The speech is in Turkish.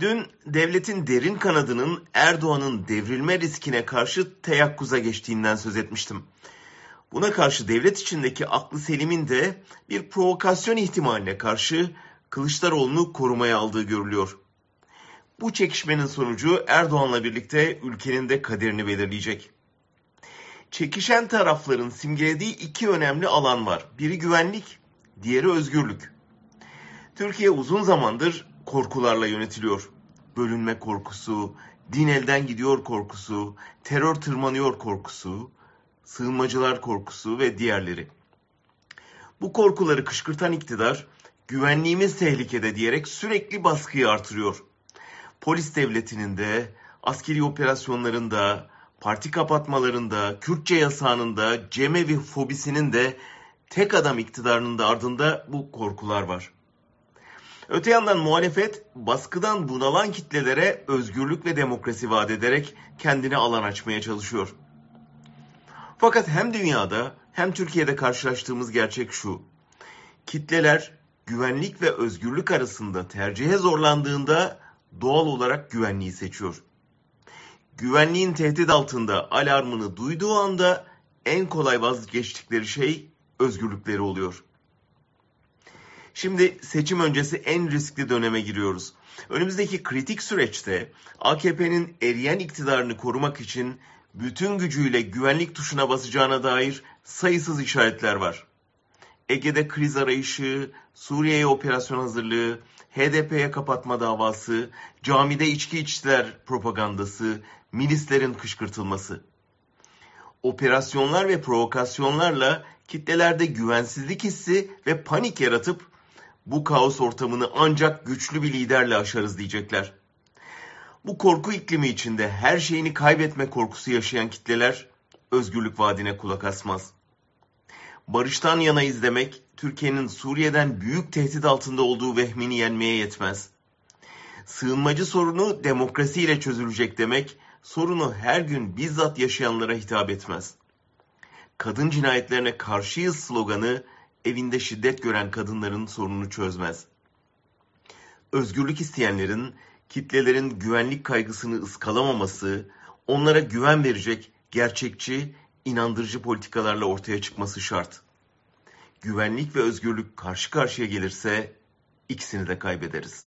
Dün devletin derin kanadının Erdoğan'ın devrilme riskine karşı teyakkuza geçtiğinden söz etmiştim. Buna karşı devlet içindeki aklı selimin de bir provokasyon ihtimaline karşı Kılıçdaroğlu'nu korumaya aldığı görülüyor. Bu çekişmenin sonucu Erdoğan'la birlikte ülkenin de kaderini belirleyecek. Çekişen tarafların simgelediği iki önemli alan var. Biri güvenlik, diğeri özgürlük. Türkiye uzun zamandır korkularla yönetiliyor. Bölünme korkusu, din elden gidiyor korkusu, terör tırmanıyor korkusu, sığınmacılar korkusu ve diğerleri. Bu korkuları kışkırtan iktidar güvenliğimiz tehlikede diyerek sürekli baskıyı artırıyor. Polis devletinin de, askeri operasyonlarında, parti kapatmalarında, Kürtçe yasağının cemevi fobisinin de tek adam iktidarının da ardında bu korkular var. Öte yandan muhalefet baskıdan bunalan kitlelere özgürlük ve demokrasi vaat ederek kendine alan açmaya çalışıyor. Fakat hem dünyada hem Türkiye'de karşılaştığımız gerçek şu. Kitleler güvenlik ve özgürlük arasında tercihe zorlandığında doğal olarak güvenliği seçiyor. Güvenliğin tehdit altında alarmını duyduğu anda en kolay vazgeçtikleri şey özgürlükleri oluyor. Şimdi seçim öncesi en riskli döneme giriyoruz. Önümüzdeki kritik süreçte AKP'nin eriyen iktidarını korumak için bütün gücüyle güvenlik tuşuna basacağına dair sayısız işaretler var. Ege'de kriz arayışı, Suriye'ye operasyon hazırlığı, HDP'ye kapatma davası, camide içki içtiler propagandası, milislerin kışkırtılması. Operasyonlar ve provokasyonlarla kitlelerde güvensizlik hissi ve panik yaratıp bu kaos ortamını ancak güçlü bir liderle aşarız diyecekler. Bu korku iklimi içinde her şeyini kaybetme korkusu yaşayan kitleler özgürlük vaadine kulak asmaz. Barıştan yana izlemek Türkiye'nin Suriye'den büyük tehdit altında olduğu vehmini yenmeye yetmez. Sığınmacı sorunu demokrasiyle çözülecek demek sorunu her gün bizzat yaşayanlara hitap etmez. Kadın cinayetlerine karşıyız sloganı evinde şiddet gören kadınların sorununu çözmez. Özgürlük isteyenlerin kitlelerin güvenlik kaygısını ıskalamaması, onlara güven verecek gerçekçi, inandırıcı politikalarla ortaya çıkması şart. Güvenlik ve özgürlük karşı karşıya gelirse ikisini de kaybederiz.